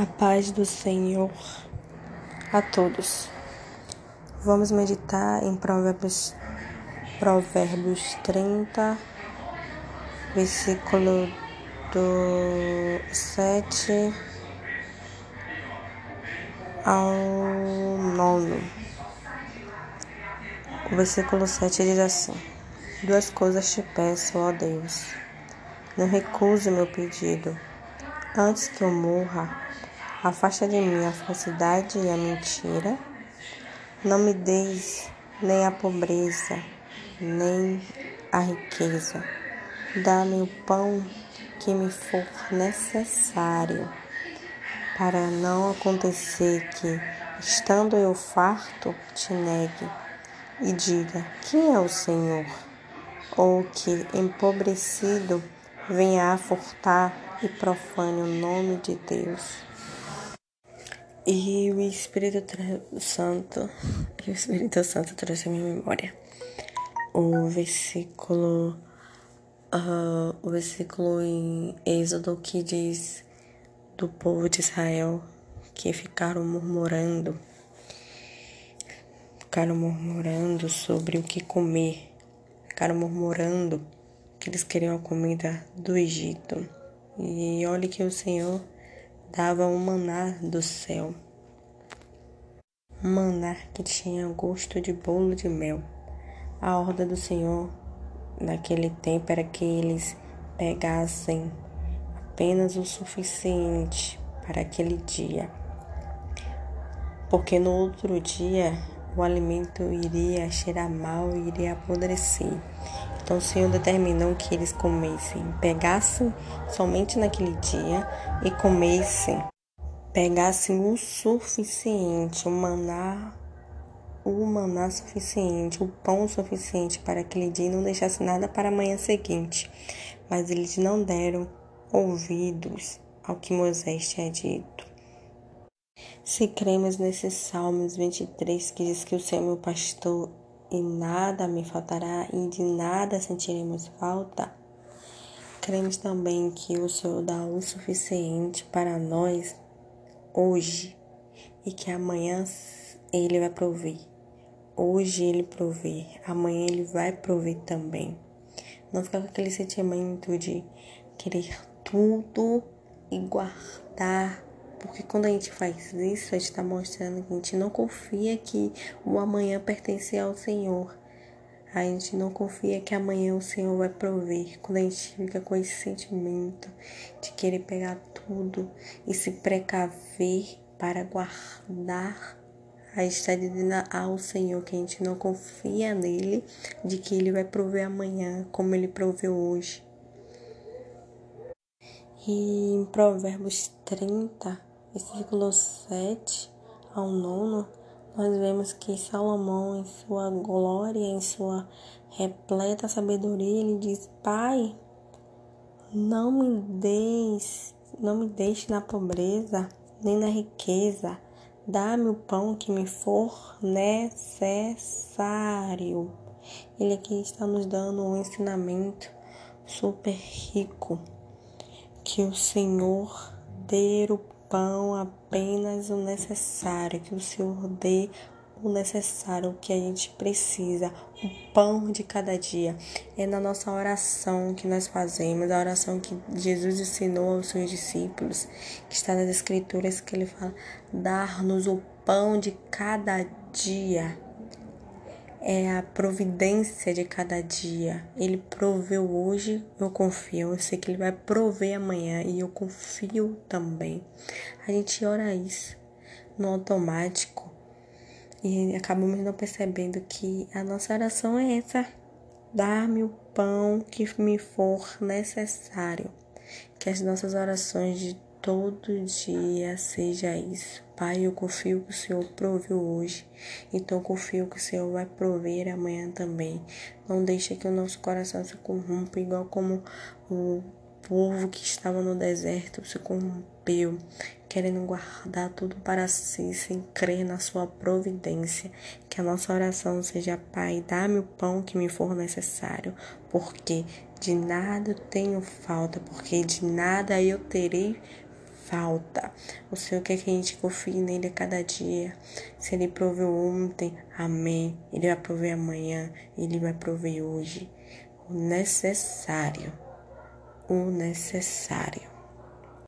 A paz do Senhor a todos. Vamos meditar em Provérbios, Provérbios 30, versículo do 7 ao 9. O versículo 7 diz assim: Duas coisas te peço, ó Deus. Não recuse meu pedido. Antes que eu morra, Afasta de mim a falsidade e a mentira. Não me deis nem a pobreza, nem a riqueza. Dá-me o pão que me for necessário, para não acontecer que, estando eu farto, te negue e diga: Quem é o Senhor? Ou que, empobrecido, venha a furtar e profane o nome de Deus. E o Espírito Santo, o Espírito Santo trouxe a minha memória o versículo, uh, o versículo em Êxodo que diz do povo de Israel que ficaram murmurando, ficaram murmurando sobre o que comer, ficaram murmurando que eles queriam a comida do Egito. E olhe que o Senhor dava um maná do céu. Um maná que tinha gosto de bolo de mel. A ordem do Senhor naquele tempo era que eles pegassem apenas o suficiente para aquele dia. Porque no outro dia o alimento iria cheirar mal e iria apodrecer. Então o Senhor determinou que eles comessem, pegassem somente naquele dia e comessem, pegassem o suficiente, o maná, o maná suficiente, o pão suficiente para aquele dia e não deixasse nada para a manhã seguinte. Mas eles não deram ouvidos ao que Moisés tinha dito. Se cremos nesses Salmos 23 que diz que o Senhor é meu pastor e nada me faltará e de nada sentiremos falta, cremos também que o Senhor dá o suficiente para nós hoje e que amanhã Ele vai prover. Hoje Ele provê, amanhã Ele vai prover também. Não ficar com aquele sentimento de querer tudo e guardar porque quando a gente faz isso, a gente está mostrando que a gente não confia que o amanhã pertence ao Senhor. A gente não confia que amanhã o Senhor vai prover. Quando a gente fica com esse sentimento de querer pegar tudo e se precaver para guardar, a gente está dizendo ao Senhor que a gente não confia nele, de que ele vai prover amanhã, como ele proveu hoje. E em Provérbios 30, versículo 7 ao 9, nós vemos que Salomão, em sua glória, em sua repleta sabedoria, ele diz: Pai, não me deixe, não me deixe na pobreza, nem na riqueza. Dá-me o pão que me for necessário. Ele aqui está nos dando um ensinamento super rico que o Senhor dê o pão apenas o necessário, que o Senhor dê o necessário, o que a gente precisa, o pão de cada dia. É na nossa oração que nós fazemos, a oração que Jesus ensinou aos seus discípulos, que está nas Escrituras, que ele fala: dar-nos o pão de cada dia é a providência de cada dia. Ele proveu hoje, eu confio. Eu sei que ele vai prover amanhã e eu confio também. A gente ora isso no automático e acabamos não percebendo que a nossa oração é essa: dar-me o pão que me for necessário. Que as nossas orações de todo dia seja isso. Pai, eu confio que o Senhor proveu hoje, então confio que o Senhor vai prover amanhã também. Não deixe que o nosso coração se corrompa, igual como o povo que estava no deserto se corrompeu, querendo guardar tudo para si, sem crer na sua providência. Que a nossa oração seja, Pai, dá-me o pão que me for necessário, porque de nada tenho falta, porque de nada eu terei falta. O Senhor quer que a gente confie nele a cada dia. Se ele proveu ontem, amém. Ele vai prover amanhã, ele vai prover hoje. O necessário. O necessário.